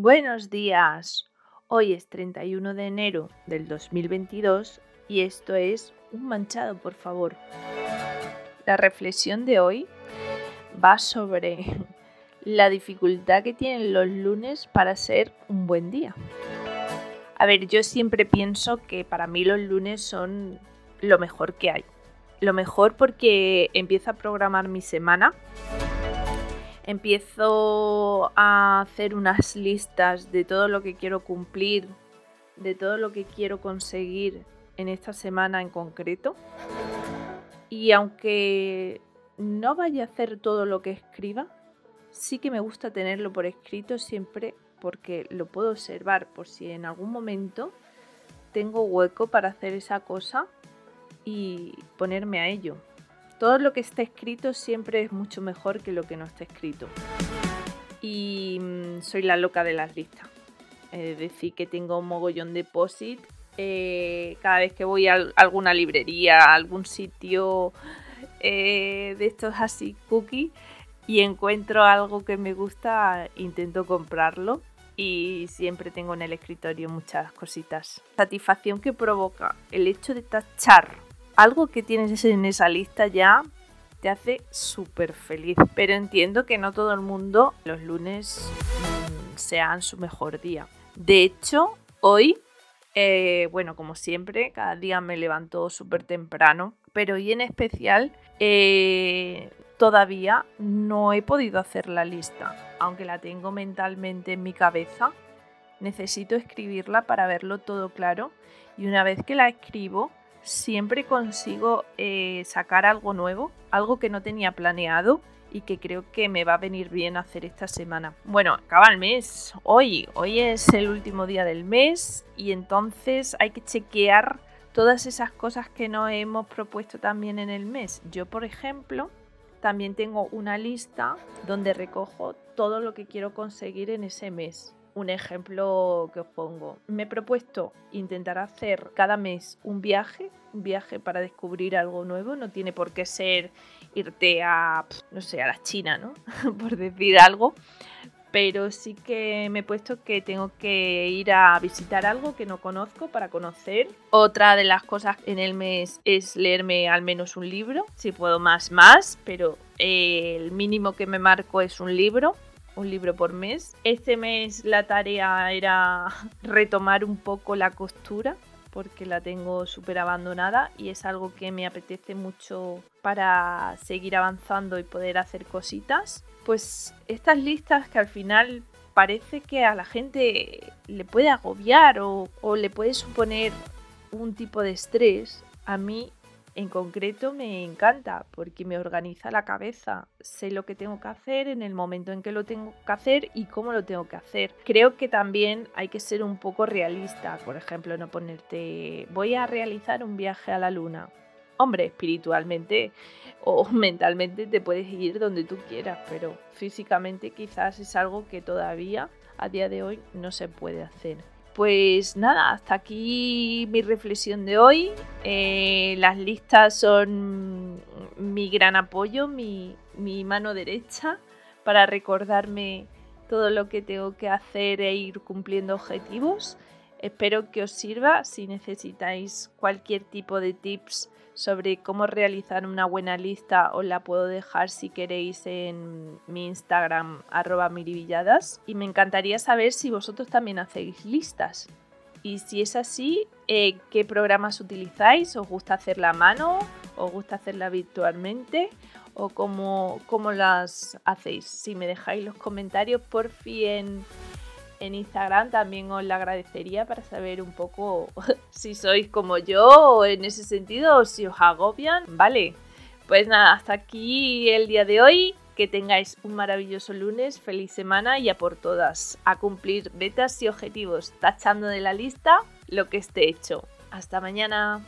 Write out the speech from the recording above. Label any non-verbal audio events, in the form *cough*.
Buenos días. Hoy es 31 de enero del 2022 y esto es Un manchado, por favor. La reflexión de hoy va sobre la dificultad que tienen los lunes para ser un buen día. A ver, yo siempre pienso que para mí los lunes son lo mejor que hay. Lo mejor porque empiezo a programar mi semana empiezo a hacer unas listas de todo lo que quiero cumplir, de todo lo que quiero conseguir en esta semana en concreto. Y aunque no vaya a hacer todo lo que escriba, sí que me gusta tenerlo por escrito siempre porque lo puedo observar por si en algún momento tengo hueco para hacer esa cosa y ponerme a ello todo lo que está escrito siempre es mucho mejor que lo que no está escrito. Y mm, soy la loca de las listas. Es decir, que tengo un mogollón de posit. Eh, cada vez que voy a alguna librería, a algún sitio eh, de estos así cookie y encuentro algo que me gusta, intento comprarlo y siempre tengo en el escritorio muchas cositas. Satisfacción que provoca el hecho de tachar algo que tienes en esa lista ya te hace súper feliz. Pero entiendo que no todo el mundo los lunes mm, sean su mejor día. De hecho, hoy, eh, bueno, como siempre, cada día me levanto súper temprano, pero hoy en especial eh, todavía no he podido hacer la lista, aunque la tengo mentalmente en mi cabeza. Necesito escribirla para verlo todo claro y una vez que la escribo, siempre consigo eh, sacar algo nuevo, algo que no tenía planeado y que creo que me va a venir bien hacer esta semana. Bueno, acaba el mes, hoy, hoy es el último día del mes y entonces hay que chequear todas esas cosas que no hemos propuesto también en el mes. Yo, por ejemplo, también tengo una lista donde recojo todo lo que quiero conseguir en ese mes un ejemplo que os pongo. Me he propuesto intentar hacer cada mes un viaje, un viaje para descubrir algo nuevo. No tiene por qué ser irte a, no sé, a la China, ¿no? *laughs* por decir algo. Pero sí que me he puesto que tengo que ir a visitar algo que no conozco para conocer. Otra de las cosas en el mes es leerme al menos un libro. Si puedo más, más, pero el mínimo que me marco es un libro un libro por mes. Este mes la tarea era *laughs* retomar un poco la costura porque la tengo súper abandonada y es algo que me apetece mucho para seguir avanzando y poder hacer cositas. Pues estas listas que al final parece que a la gente le puede agobiar o, o le puede suponer un tipo de estrés, a mí en concreto me encanta porque me organiza la cabeza. Sé lo que tengo que hacer en el momento en que lo tengo que hacer y cómo lo tengo que hacer. Creo que también hay que ser un poco realista. Por ejemplo, no ponerte voy a realizar un viaje a la luna. Hombre, espiritualmente o *laughs* mentalmente te puedes ir donde tú quieras, pero físicamente quizás es algo que todavía a día de hoy no se puede hacer. Pues nada, hasta aquí mi reflexión de hoy. Eh, las listas son mi gran apoyo, mi, mi mano derecha para recordarme todo lo que tengo que hacer e ir cumpliendo objetivos. Espero que os sirva si necesitáis cualquier tipo de tips sobre cómo realizar una buena lista os la puedo dejar si queréis en mi Instagram arroba mirivilladas y me encantaría saber si vosotros también hacéis listas y si es así, eh, ¿qué programas utilizáis? ¿Os gusta hacerla a mano? ¿Os gusta hacerla virtualmente? ¿O cómo, cómo las hacéis? Si me dejáis los comentarios, por fin en Instagram también os la agradecería para saber un poco *laughs* si sois como yo en ese sentido o si os agobian. Vale, pues nada, hasta aquí el día de hoy. Que tengáis un maravilloso lunes, feliz semana y a por todas, a cumplir metas y objetivos, tachando de la lista lo que esté hecho. Hasta mañana.